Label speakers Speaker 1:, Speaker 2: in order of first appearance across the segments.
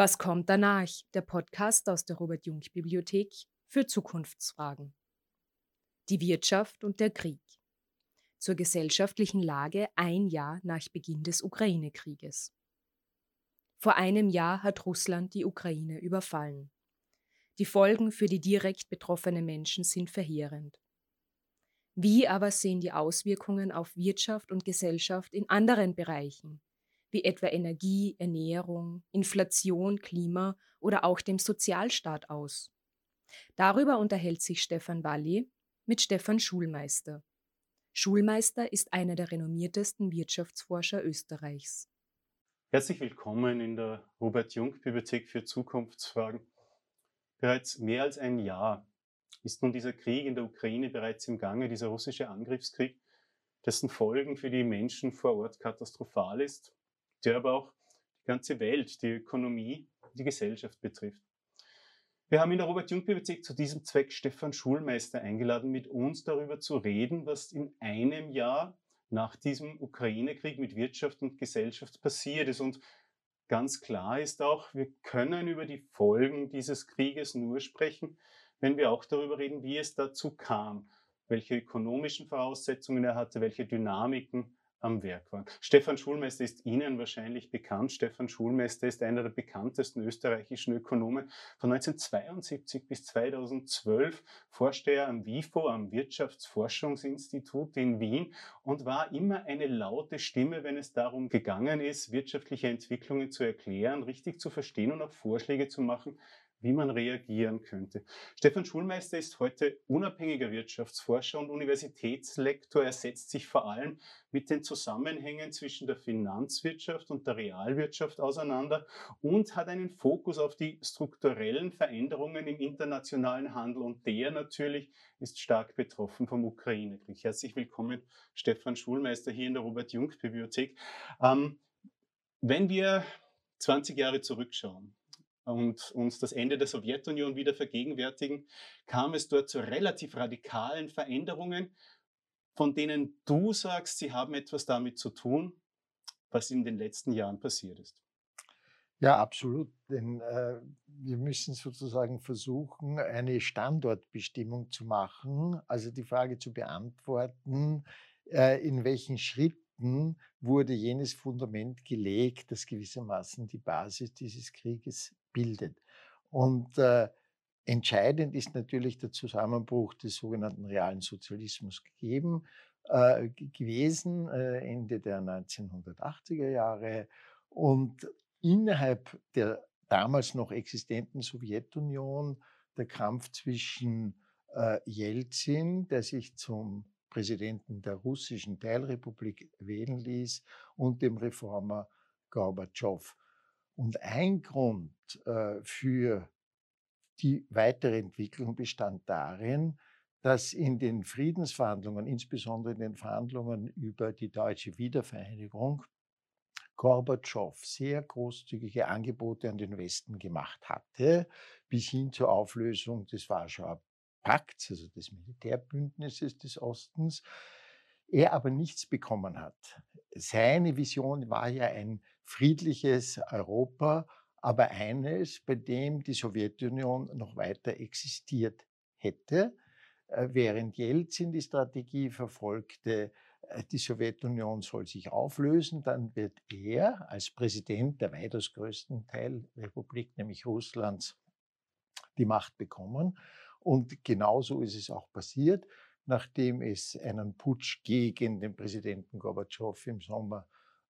Speaker 1: Was kommt danach? Der Podcast aus der Robert Jung Bibliothek für Zukunftsfragen. Die Wirtschaft und der Krieg. Zur gesellschaftlichen Lage ein Jahr nach Beginn des Ukraine-Krieges. Vor einem Jahr hat Russland die Ukraine überfallen. Die Folgen für die direkt betroffenen Menschen sind verheerend. Wie aber sehen die Auswirkungen auf Wirtschaft und Gesellschaft in anderen Bereichen, wie etwa Energie, Ernährung, Inflation, Klima oder auch dem Sozialstaat aus? Darüber unterhält sich Stefan Walli mit Stefan Schulmeister. Schulmeister ist einer der renommiertesten Wirtschaftsforscher Österreichs.
Speaker 2: Herzlich willkommen in der Robert Jung Bibliothek für Zukunftsfragen. Bereits mehr als ein Jahr ist nun dieser Krieg in der Ukraine bereits im Gange, dieser russische Angriffskrieg, dessen Folgen für die Menschen vor Ort katastrophal ist, der aber auch die ganze Welt, die Ökonomie, die Gesellschaft betrifft. Wir haben in der Robert-Jung-Bibliothek zu diesem Zweck Stefan Schulmeister eingeladen, mit uns darüber zu reden, was in einem Jahr nach diesem Ukraine-Krieg mit Wirtschaft und Gesellschaft passiert ist. Und ganz klar ist auch, wir können über die Folgen dieses Krieges nur sprechen, wenn wir auch darüber reden, wie es dazu kam, welche ökonomischen Voraussetzungen er hatte, welche Dynamiken am Werk waren. Stefan Schulmeister ist Ihnen wahrscheinlich bekannt. Stefan Schulmeister ist einer der bekanntesten österreichischen Ökonomen. Von 1972 bis 2012 forschte er am WIFO, am Wirtschaftsforschungsinstitut in Wien und war immer eine laute Stimme, wenn es darum gegangen ist, wirtschaftliche Entwicklungen zu erklären, richtig zu verstehen und auch Vorschläge zu machen, wie man reagieren könnte. Stefan Schulmeister ist heute unabhängiger Wirtschaftsforscher und Universitätslektor. Er setzt sich vor allem mit den Zusammenhängen zwischen der Finanzwirtschaft und der Realwirtschaft auseinander und hat einen Fokus auf die strukturellen Veränderungen im internationalen Handel. Und der natürlich ist stark betroffen vom Ukraine-Krieg. Herzlich willkommen, Stefan Schulmeister, hier in der Robert-Jung-Bibliothek. Ähm, wenn wir 20 Jahre zurückschauen, und uns das Ende der Sowjetunion wieder vergegenwärtigen, kam es dort zu relativ radikalen Veränderungen, von denen du sagst, sie haben etwas damit zu tun, was in den letzten Jahren passiert ist.
Speaker 3: Ja, absolut. Denn äh, wir müssen sozusagen versuchen, eine Standortbestimmung zu machen, also die Frage zu beantworten, äh, in welchen Schritten wurde jenes Fundament gelegt, das gewissermaßen die Basis dieses Krieges bildet. Und äh, entscheidend ist natürlich der Zusammenbruch des sogenannten realen Sozialismus gegeben, äh, gewesen, äh, Ende der 1980er Jahre. Und innerhalb der damals noch existenten Sowjetunion der Kampf zwischen äh, Jelzin, der sich zum Präsidenten der russischen Teilrepublik wählen ließ, und dem Reformer Gorbatschow. Und ein Grund äh, für die weitere Entwicklung bestand darin, dass in den Friedensverhandlungen, insbesondere in den Verhandlungen über die deutsche Wiedervereinigung, Gorbatschow sehr großzügige Angebote an den Westen gemacht hatte, bis hin zur Auflösung des Warschauer Pakts, also des Militärbündnisses des Ostens, er aber nichts bekommen hat. Seine Vision war ja ein friedliches Europa, aber eines, bei dem die Sowjetunion noch weiter existiert hätte, äh, während Jelzin die Strategie verfolgte, äh, die Sowjetunion soll sich auflösen, dann wird er als Präsident der weitaus größten Teilrepublik, nämlich Russlands, die Macht bekommen. Und genauso ist es auch passiert, nachdem es einen Putsch gegen den Präsidenten Gorbatschow im Sommer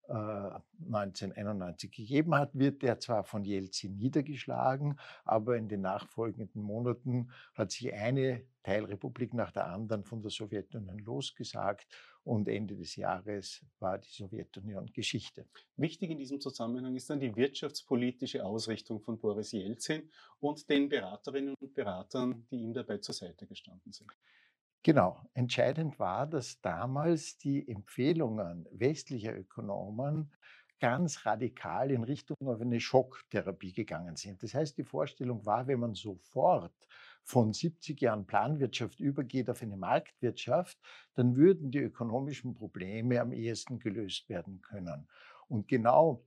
Speaker 3: 1991 äh, gegeben hat, wird der zwar von Jelzin niedergeschlagen, aber in den nachfolgenden Monaten hat sich eine Teilrepublik nach der anderen von der Sowjetunion losgesagt und Ende des Jahres war die Sowjetunion Geschichte.
Speaker 2: Wichtig in diesem Zusammenhang ist dann die wirtschaftspolitische Ausrichtung von Boris Jelzin und den Beraterinnen und Beratern, die ihm dabei zur Seite gestanden sind.
Speaker 3: Genau. Entscheidend war, dass damals die Empfehlungen westlicher Ökonomen ganz radikal in Richtung auf eine Schocktherapie gegangen sind. Das heißt, die Vorstellung war, wenn man sofort von 70 Jahren Planwirtschaft übergeht auf eine Marktwirtschaft, dann würden die ökonomischen Probleme am ehesten gelöst werden können. Und genau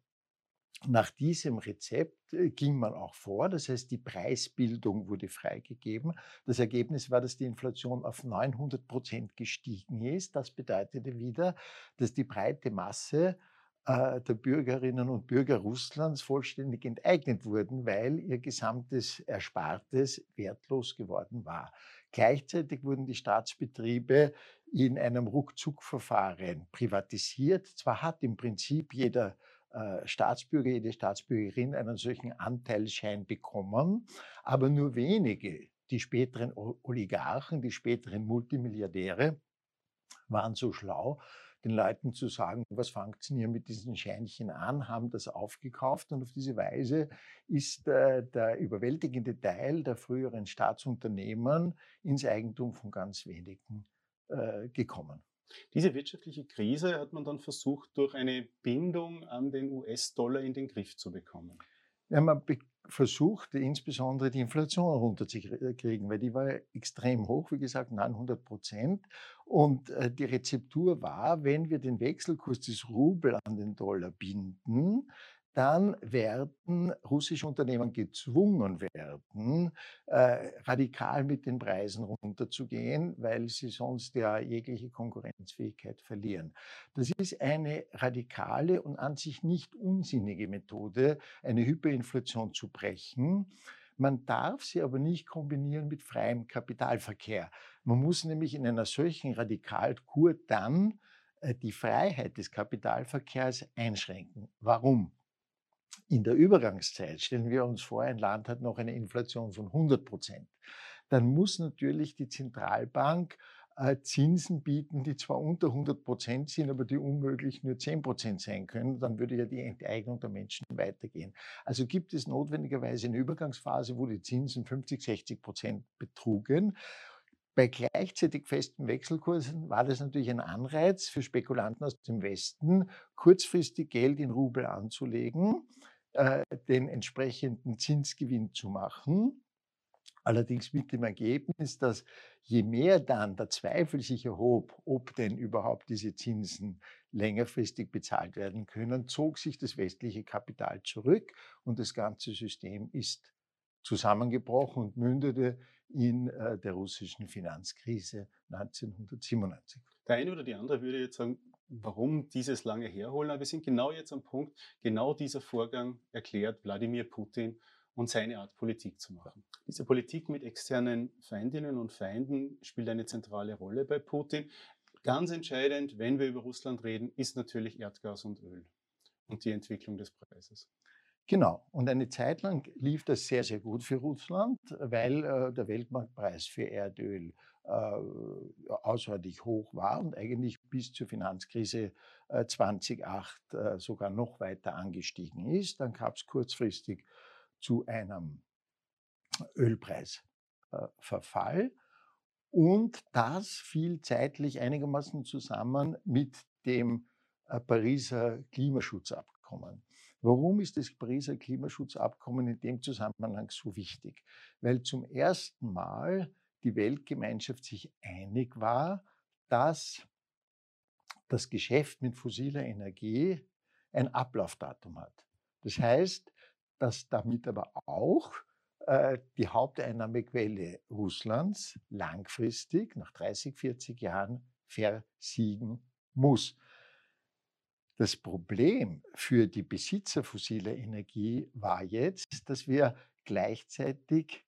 Speaker 3: Nach diesem Rezept äh, ging man auch vor, das heißt, die Preisbildung wurde freigegeben. Das Ergebnis war, dass die Inflation auf 900 Prozent gestiegen ist. Das bedeutete wieder, dass die breite Masse äh, der Bürgerinnen und Bürger Russlands vollständig enteignet wurden, weil ihr gesamtes Erspartes wertlos geworden war. Gleichzeitig wurden die Staatsbetriebe in einem Ruckzuckverfahren privatisiert. Zwar hat im Prinzip jeder äh, Staatsbürger, jede Staatsbürgerin einen solchen Anteilsschein bekommen, aber nur wenige, die späteren Oligarchen, die späteren Multimilliardäre, waren so schlau, den Leuten zu sagen, was fangt ihr mit diesen Scheinchen an, haben das aufgekauft und auf diese Weise ist äh, der überwältigende Teil der früheren Staatsunternehmen ins Eigentum von ganz wenigen äh, gekommen.
Speaker 2: Diese wirtschaftliche Krise hat man dann versucht, durch eine Bindung an den US-Dollar in den Griff zu bekommen.
Speaker 3: Ja, man versucht, insbesondere die Inflation runterzukriegen, weil die war extrem hoch, wie gesagt, 900 Prozent. Und äh, die Rezeptur war, wenn wir den Wechselkurs des Rubel an den Dollar binden, dann werden russische Unternehmen gezwungen werden, äh, radikal mit den Preisen runterzugehen, weil sie sonst ja jegliche Konkurrenzfähigkeit verlieren. Das ist eine radikale und an sich nicht unsinnige Methode, eine Hyperinflation zu brechen. Man darf sie aber nicht kombinieren mit freiem Kapitalverkehr. Man muss nämlich in einer solchen Radikalkur dann äh, die Freiheit des Kapitalverkehrs einschränken. Warum? In der Übergangszeit stellen wir uns vor, ein Land hat noch eine Inflation von 100 Prozent. Dann muss natürlich die Zentralbank äh, Zinsen bieten, die zwar unter 100 Prozent sind, aber die unmöglich nur 10 Prozent sein können. Dann würde ja die Enteignung der Menschen weitergehen. Also gibt es notwendigerweise eine Übergangsphase, wo die Zinsen 50, 60 Prozent betrugen. Bei gleichzeitig festen Wechselkursen war das natürlich ein Anreiz für Spekulanten aus dem Westen, kurzfristig Geld in Rubel anzulegen, äh, den entsprechenden Zinsgewinn zu machen. Allerdings mit dem Ergebnis, dass je mehr dann der Zweifel sich erhob, ob denn überhaupt diese Zinsen längerfristig bezahlt werden können, zog sich das westliche Kapital zurück und das ganze System ist zusammengebrochen und mündete in äh, der russischen Finanzkrise 1997.
Speaker 2: Der eine oder die andere würde jetzt sagen, warum dieses lange herholen, aber wir sind genau jetzt am Punkt, genau dieser Vorgang erklärt Wladimir Putin und seine Art Politik zu machen. Diese Politik mit externen Feindinnen und Feinden spielt eine zentrale Rolle bei Putin. Ganz entscheidend, wenn wir über Russland reden, ist natürlich Erdgas und Öl und die Entwicklung des Preises.
Speaker 3: Genau. Und eine Zeit lang lief das sehr, sehr gut für Russland, weil äh, der Weltmarktpreis für Erdöl äh, außerordentlich hoch war und eigentlich bis zur Finanzkrise äh, 2008 äh, sogar noch weiter angestiegen ist. Dann gab es kurzfristig zu einem Ölpreisverfall. Und das fiel zeitlich einigermaßen zusammen mit dem äh, Pariser Klimaschutzabkommen. Warum ist das Pariser Klimaschutzabkommen in dem Zusammenhang so wichtig? Weil zum ersten Mal die Weltgemeinschaft sich einig war, dass das Geschäft mit fossiler Energie ein Ablaufdatum hat. Das heißt, dass damit aber auch äh, die Haupteinnahmequelle Russlands langfristig nach 30, 40 Jahren versiegen muss. Das Problem für die Besitzer fossiler Energie war jetzt, dass wir gleichzeitig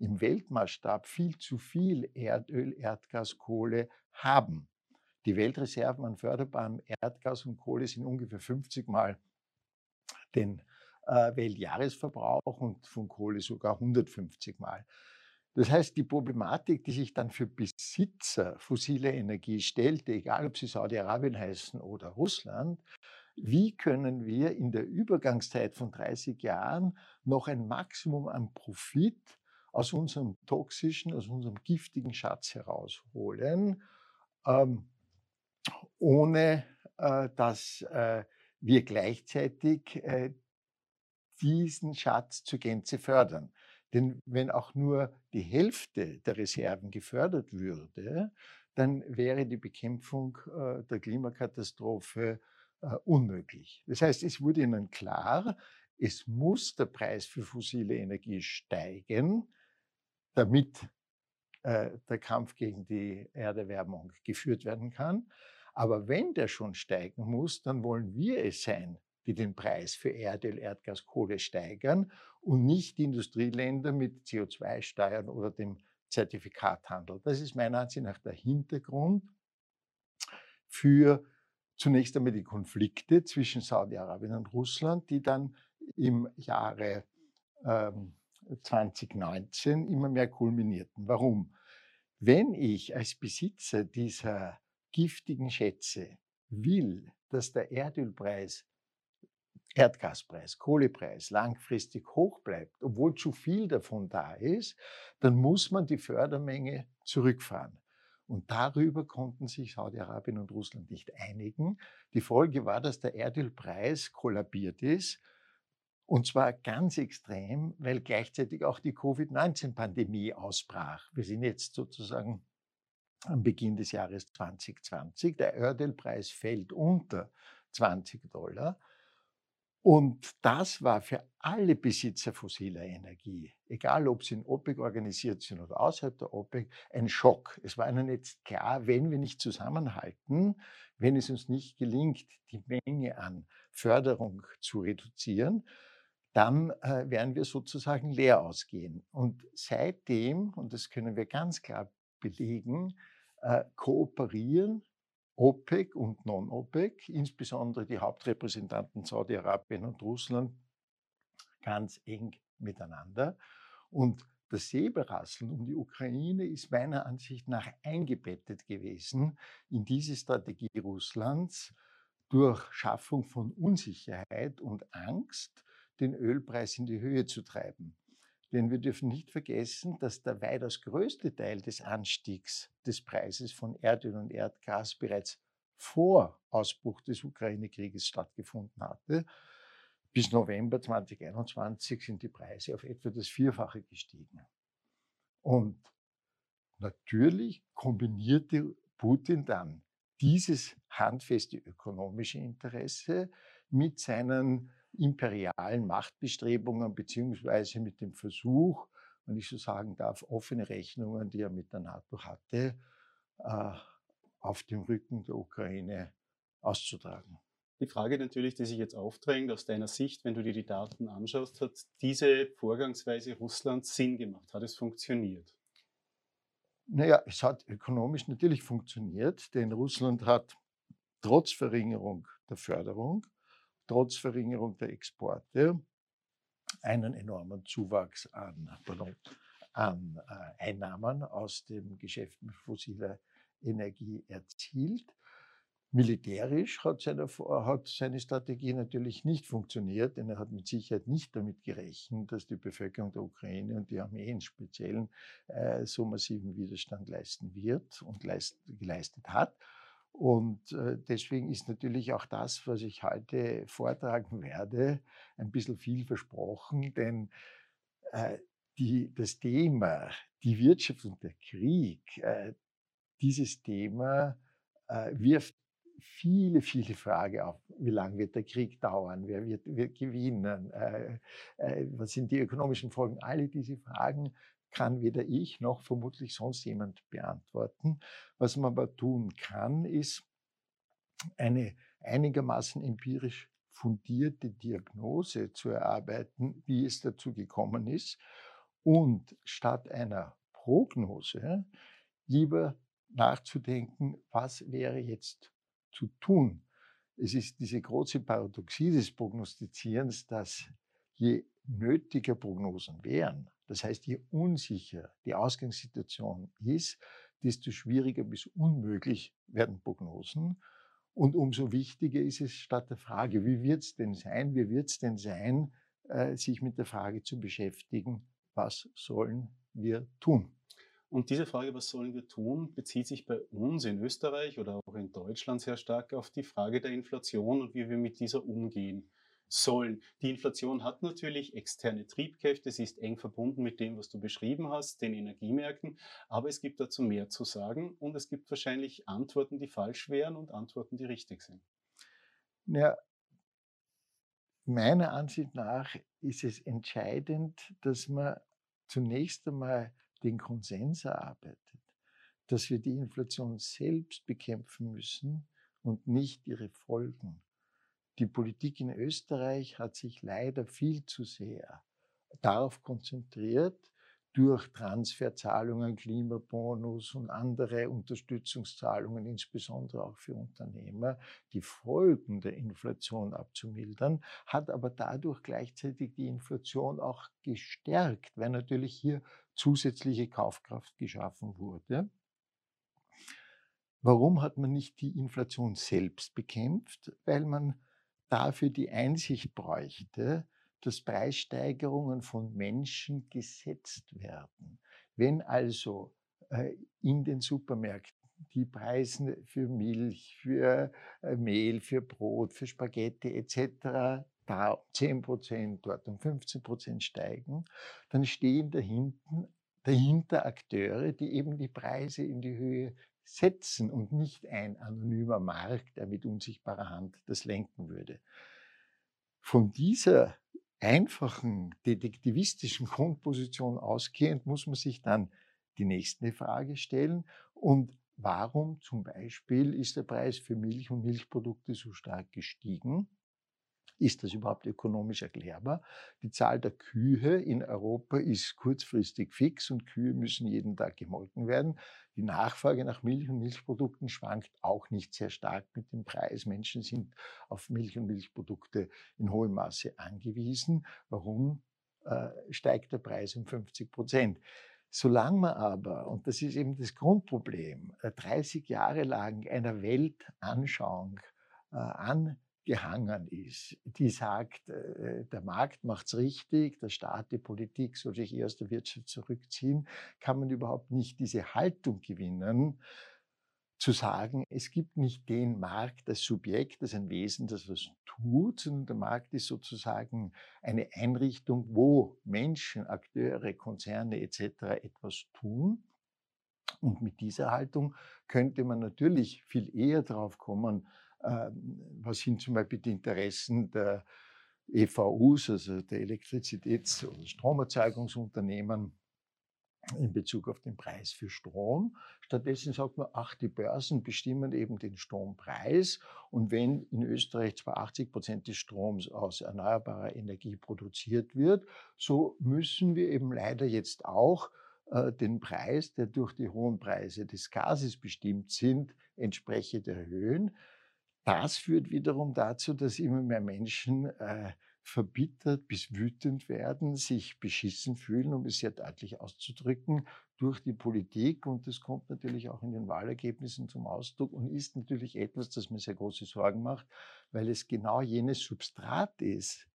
Speaker 3: im Weltmaßstab viel zu viel Erdöl, Erdgas, Kohle haben. Die Weltreserven an förderbarem Erdgas und Kohle sind ungefähr 50 Mal den äh, Weltjahresverbrauch und von Kohle sogar 150 Mal. Das heißt, die Problematik, die sich dann für Besitzer fossiler Energie stellte, egal ob sie Saudi-Arabien heißen oder Russland, wie können wir in der Übergangszeit von 30 Jahren noch ein Maximum an Profit aus unserem toxischen, aus unserem giftigen Schatz herausholen, ähm, ohne äh, dass äh, wir gleichzeitig äh, diesen Schatz zur Gänze fördern. Denn wenn auch nur die Hälfte der Reserven gefördert würde, dann wäre die Bekämpfung äh, der Klimakatastrophe unmöglich. Das heißt, es wurde ihnen klar, es muss der Preis für fossile Energie steigen, damit äh, der Kampf gegen die Erderwärmung geführt werden kann. Aber wenn der schon steigen muss, dann wollen wir es sein, die den Preis für Erdöl, Erdgas, Kohle steigern und nicht die Industrieländer mit CO2-Steuern oder dem Zertifikathandel. Das ist meiner Ansicht nach der Hintergrund für zunächst einmal die Konflikte zwischen Saudi-Arabien und Russland, die dann im Jahre ähm, 2019 immer mehr kulminierten. Warum? Wenn ich als Besitzer dieser giftigen Schätze will, dass der Erdölpreis, Erdgaspreis, Kohlepreis langfristig hoch bleibt, obwohl zu viel davon da ist, dann muss man die Fördermenge zurückfahren. Und darüber konnten sich Saudi-Arabien und Russland nicht einigen. Die Folge war, dass der Erdölpreis kollabiert ist und zwar ganz extrem, weil gleichzeitig auch die Covid-19-Pandemie ausbrach. Wir sind jetzt sozusagen am Beginn des Jahres 2020. Der Erdölpreis fällt unter 20 Dollar. Und das war für alle Besitzer fossiler Energie, egal ob sie in OPEC organisiert sind oder außerhalb der OPEC, ein Schock. Es war ihnen jetzt klar, wenn wir nicht zusammenhalten, wenn es uns nicht gelingt, die Menge an Förderung zu reduzieren, dann äh, werden wir sozusagen leer ausgehen. Und seitdem, und das können wir ganz klar belegen, äh, kooperieren OPEC und Non-OPEC, insbesondere die Hauptrepräsentanten Saudi-Arabien und Russland, ganz eng miteinander. Und das Säbelrasseln um die Ukraine ist meiner Ansicht nach eingebettet gewesen in diese Strategie Russlands durch Schaffung von Unsicherheit und Angst den Ölpreis in die Höhe zu treiben. Denn wir dürfen nicht vergessen, dass der weitaus größte Teil des Anstiegs des Preises von Erdöl und Erdgas bereits vor Ausbruch des Ukraine-Krieges stattgefunden hatte. Bis November 2021 sind die Preise auf etwa das Vierfache gestiegen. Und natürlich kombinierte Putin dann dieses handfeste ökonomische Interesse mit seinen imperialen Machtbestrebungen beziehungsweise mit dem Versuch, wenn ich so sagen darf, offene Rechnungen, die er mit der NATO hatte, äh, auf dem Rücken der Ukraine auszutragen.
Speaker 2: Die Frage natürlich, die sich jetzt aufdrängt, aus deiner Sicht, wenn du dir die Daten anschaust, hat diese Vorgangsweise Russlands Sinn gemacht? Hat es funktioniert?
Speaker 3: Naja, es hat ökonomisch natürlich funktioniert, denn Russland hat trotz Verringerung der Förderung trotz Verringerung der Exporte einen enormen Zuwachs an, pardon, an äh, Einnahmen aus dem Geschäft mit fossiler Energie erzielt. Militärisch hat seine, hat seine, Strategie natürlich nicht funktioniert, denn er hat mit Sicherheit nicht damit gerechnet, dass die Bevölkerung der Ukraine und die Armee im Speziellen äh, so massiven Widerstand leisten wird und leist, geleistet hat. Und äh, deswegen ist natürlich auch das, was ich heute vortragen werde, ein bisschen viel versprochen, denn äh, die, das Thema, die Wirtschaft und der Krieg, äh, dieses Thema wirft viele, viele Fragen auf. Wie lange wird der Krieg dauern? Wer wird, wird gewinnen? was sind die ökonomischen Folgen? Alle diese Fragen kann weder ich noch vermutlich sonst jemand beantworten. Was man aber tun kann, ist eine einigermaßen empirisch fundierte Diagnose zu erarbeiten, wie es dazu gekommen ist und statt einer Prognose lieber nachzudenken, was wäre jetzt zu tun. Es ist diese große Paradoxie des Prognostizierens, dass je nötiger Prognosen wären, das heißt, je unsicher die Ausgangssituation ist, desto schwieriger bis unmöglich werden Prognosen. Und umso wichtiger ist es statt der Frage, wie wird es denn sein, wie wird es denn sein, äh, sich mit der Frage zu beschäftigen, was sollen wir tun?
Speaker 2: Und diese Frage, was sollen wir tun, bezieht sich bei uns in Österreich oder auch in Deutschland sehr stark auf die Frage der Inflation und wie wir mit dieser umgehen sollen. Die Inflation hat natürlich externe Triebkräfte, sie ist eng verbunden mit dem, was du beschrieben hast, den Energiemärkten, aber es gibt dazu mehr zu sagen und es gibt wahrscheinlich Antworten, die falsch wären und Antworten, die richtig sind.
Speaker 3: Ja, meiner Ansicht nach ist es entscheidend, dass man zunächst einmal den Konsens erarbeitet, dass wir die Inflation selbst bekämpfen müssen und nicht ihre Folgen. Die Politik in Österreich hat sich leider viel zu sehr darauf konzentriert, durch Transferzahlungen, Klimabonus und andere Unterstützungszahlungen, insbesondere auch für Unternehmer, die Folgen der Inflation abzumildern, hat aber dadurch gleichzeitig die Inflation auch gestärkt, weil natürlich hier zusätzliche Kaufkraft geschaffen wurde. Warum hat man nicht die Inflation selbst bekämpft? Weil man dafür die Einsicht bräuchte, dass Preissteigerungen von Menschen gesetzt werden. Wenn also äh, in den Supermärkten die Preise für Milch, für äh, Mehl, für Brot, für Spaghetti etc. da um 10 Prozent, dort um 15 Prozent steigen, dann stehen dahinter Akteure, die eben die Preise in die Höhe setzen und nicht ein anonymer Markt, der mit unsichtbarer Hand das lenken würde. Von dieser einfachen detektivistischen Grundposition ausgehend muss man sich dann die nächste Frage stellen. Und warum zum Beispiel ist der Preis für Milch und Milchprodukte so stark gestiegen? Ist das überhaupt ökonomisch erklärbar? Die Zahl der Kühe in Europa ist kurzfristig fix und Kühe müssen jeden Tag gemolken werden. Die Nachfrage nach Milch und Milchprodukten schwankt auch nicht sehr stark mit dem Preis. Menschen sind auf Milch und Milchprodukte in hohem Maße angewiesen. Warum äh, steigt der Preis um 50 Prozent? Solange man aber, und das ist eben das Grundproblem, 30 äh, Jahre lang einer Weltanschauung äh, an gehangen ist, die sagt, äh, der Markt macht es richtig, der Staat, die Politik soll sich eher aus der Wirtschaft zurückziehen, kann man überhaupt nicht diese Haltung gewinnen, zu sagen, es gibt nicht den Markt das Subjekt, das ein Wesen, das was tut, sondern der Markt ist sozusagen eine Einrichtung, wo Menschen, Akteure, Konzerne etc. etwas tun. Und mit dieser Haltung könnte man natürlich viel eher drauf kommen, was sind zum Beispiel die Interessen der EVUs, also der Elektrizitäts- oder Stromerzeugungsunternehmen, in Bezug auf den Preis für Strom. Stattdessen sagt man, ach, die Börsen bestimmen eben den Strompreis. Und wenn in Österreich zwar 80 Prozent des Stroms aus erneuerbarer Energie produziert wird, so müssen wir eben leider jetzt auch äh, den Preis, der durch die hohen Preise des Gases bestimmt sind, entsprechend erhöhen. Das führt wiederum dazu, dass immer mehr Menschen äh, verbittert bis wütend werden, sich beschissen fühlen, um es sehr deutlich auszudrücken, durch die Politik. Und das kommt natürlich auch in den Wahlergebnissen zum Ausdruck und ist natürlich etwas, das mir sehr große Sorgen macht, weil es genau jenes Substrat ist,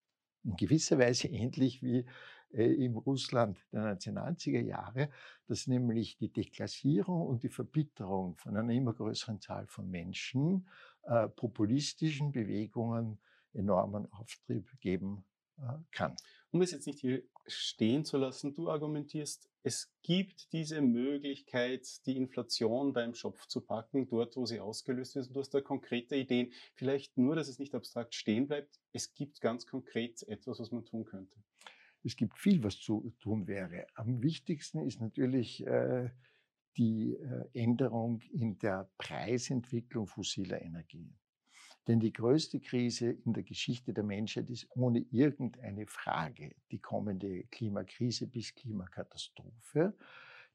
Speaker 3: in gewisser Weise ähnlich wie äh, im Russland der 1990er Jahre, dass nämlich die Deklassierung und die Verbitterung von einer immer größeren Zahl von Menschen äh, populistischen Bewegungen enormen Auftrieb geben äh, kann.
Speaker 2: Um es jetzt nicht hier stehen zu lassen, du argumentierst, es gibt diese Möglichkeit, die Inflation beim Schopf zu packen, dort, wo sie ausgelöst ist. Und du hast da konkrete Ideen. Vielleicht nur, dass es nicht abstrakt stehen bleibt. Es gibt ganz konkret etwas, was man tun könnte.
Speaker 3: Es gibt viel, was zu tun wäre. Am wichtigsten ist natürlich äh, die äh, Änderung in der Preisentwicklung fossiler Energien. Denn die größte Krise in der Geschichte der Menschheit ist ohne irgendeine Frage die kommende Klimakrise bis Klimakatastrophe.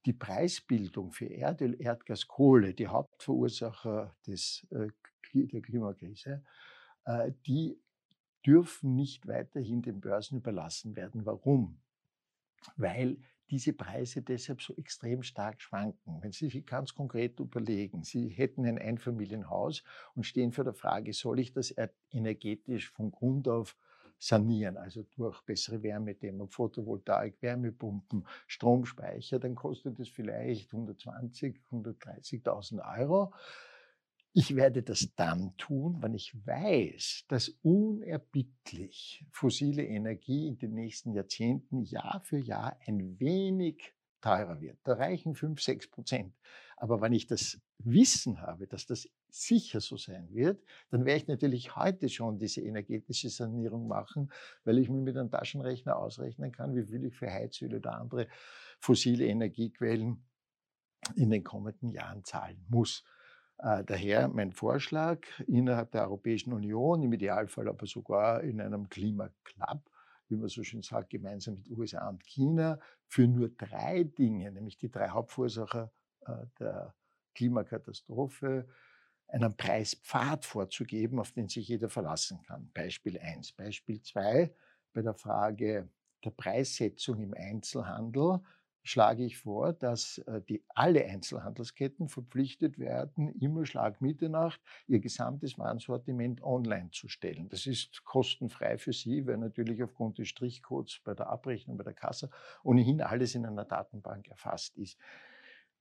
Speaker 3: Die Preisbildung für Erdöl, Erdgas, Kohle, die Hauptverursacher des, äh, der Klimakrise, äh, die dürfen nicht weiterhin den Börsen überlassen werden. Warum? Weil diese Preise deshalb so extrem stark schwanken. Wenn Sie sich ganz konkret überlegen, Sie hätten ein Einfamilienhaus und stehen vor der Frage, soll ich das energetisch von Grund auf sanieren, also durch bessere Wärmedämmung, Photovoltaik, Wärmepumpen, Stromspeicher, dann kostet es vielleicht 120, 130.000 Euro. Ich werde das dann tun, wenn ich weiß, dass unerbittlich fossile Energie in den nächsten Jahrzehnten Jahr für Jahr ein wenig teurer wird. Da reichen 5, 6 Prozent. Aber wenn ich das Wissen habe, dass das sicher so sein wird, dann werde ich natürlich heute schon diese energetische Sanierung machen, weil ich mir mit einem Taschenrechner ausrechnen kann, wie viel ich für Heizöl oder andere fossile Energiequellen in den kommenden Jahren zahlen muss. Äh, daher mein Vorschlag innerhalb der Europäischen Union, im Idealfall aber sogar in einem Klimaclub, wie man so schön sagt, gemeinsam mit USA und China, für nur drei Dinge, nämlich die drei Hauptverursacher äh, der Klimakatastrophe, einen Preispfad vorzugeben, auf den sich jeder verlassen kann. Beispiel 1. Beispiel 2, bei der Frage der Preissetzung im Einzelhandel schlage ich vor, dass äh, die, alle Einzelhandelsketten verpflichtet werden, immer Schlag Mitternacht ihr gesamtes Warensortiment online zu stellen. Das ist kostenfrei für Sie, weil natürlich aufgrund des Strichcodes bei der Abrechnung, bei der Kasse ohnehin alles in einer Datenbank erfasst ist.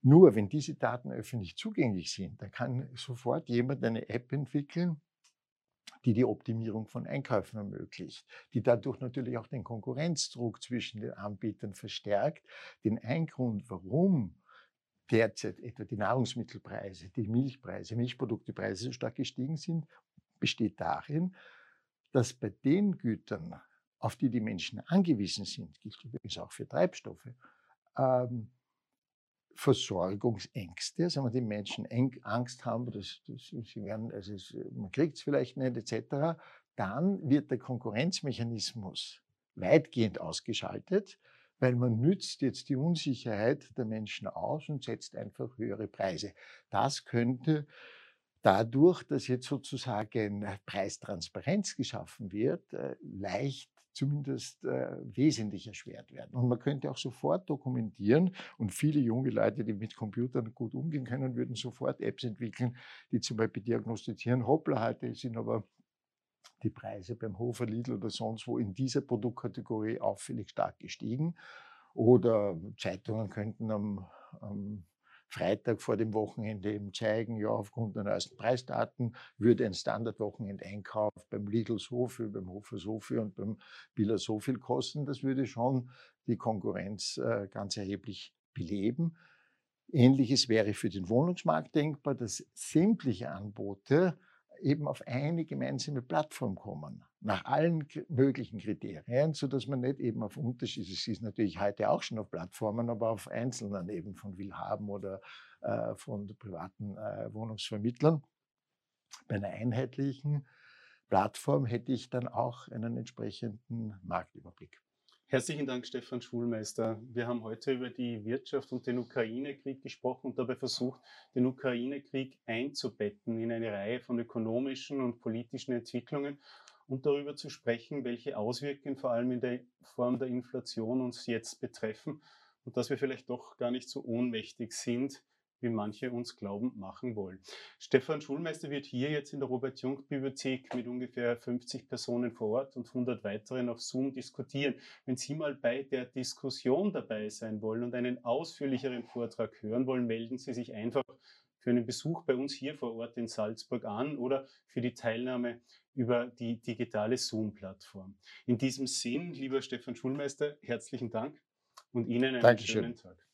Speaker 3: Nur wenn diese Daten öffentlich zugänglich sind, dann kann sofort jemand eine App entwickeln, die die Optimierung von Einkäufen ermöglicht, die dadurch natürlich auch den Konkurrenzdruck zwischen den Anbietern verstärkt. Den ein Grund, warum derzeit etwa die Nahrungsmittelpreise, die Milchpreise, Milchproduktepreise so stark gestiegen sind, besteht darin, dass bei den Gütern, auf die die Menschen angewiesen sind, gilt übrigens auch für Treibstoffe, ähm, Versorgungsängste, also wenn die Menschen Angst haben, dass, dass sie werden, also man kriegt es vielleicht nicht etc., dann wird der Konkurrenzmechanismus weitgehend ausgeschaltet, weil man nützt jetzt die Unsicherheit der Menschen aus und setzt einfach höhere Preise. Das könnte dadurch, dass jetzt sozusagen Preistransparenz geschaffen wird, äh, leicht zumindest äh, wesentlich erschwert werden. Und man könnte auch sofort dokumentieren und viele junge Leute, die mit Computern gut umgehen können, würden sofort Apps entwickeln, die zum Beispiel diagnostizieren, hoppla, heute sind aber die Preise beim Hofer, Lidl oder sonst wo in dieser Produktkategorie auffällig stark gestiegen. Oder Zeitungen könnten am, am Freitag vor dem Wochenende eben zeigen, ja, aufgrund der neuesten Preisdaten würde ein Standardwochenendeinkauf beim Lidl so viel, beim Hofer so viel und beim Biller so viel kosten. Das würde schon die Konkurrenz äh, ganz erheblich beleben. Ähnliches wäre für den Wohnungsmarkt denkbar, dass sämtliche Angebote eben auf eine gemeinsame Plattform kommen, nach allen möglichen Kriterien, sodass man nicht eben auf Unterschiede, es ist natürlich heute auch schon auf Plattformen, aber auf einzelnen eben von Willhaben oder äh, von privaten äh, Wohnungsvermittlern. Bei einer einheitlichen Plattform hätte ich dann auch einen entsprechenden Marktüberblick.
Speaker 2: Herzlichen Dank, Stefan Schulmeister. Wir haben heute über die Wirtschaft und den Ukraine-Krieg gesprochen und dabei versucht, den Ukraine-Krieg einzubetten in eine Reihe von ökonomischen und politischen Entwicklungen und darüber zu sprechen, welche Auswirkungen vor allem in der Form der Inflation uns jetzt betreffen und dass wir vielleicht doch gar nicht so ohnmächtig sind, wie manche uns glauben machen wollen. Stefan Schulmeister wird hier jetzt in der Robert-Jung-Bibliothek mit ungefähr 50 Personen vor Ort und 100 weiteren auf Zoom diskutieren. Wenn Sie mal bei der Diskussion dabei sein wollen und einen ausführlicheren Vortrag hören wollen, melden Sie sich einfach für einen Besuch bei uns hier vor Ort in Salzburg an oder für die Teilnahme über die digitale Zoom-Plattform. In diesem Sinn, lieber Stefan Schulmeister, herzlichen Dank und Ihnen einen
Speaker 3: Dankeschön.
Speaker 2: schönen Tag.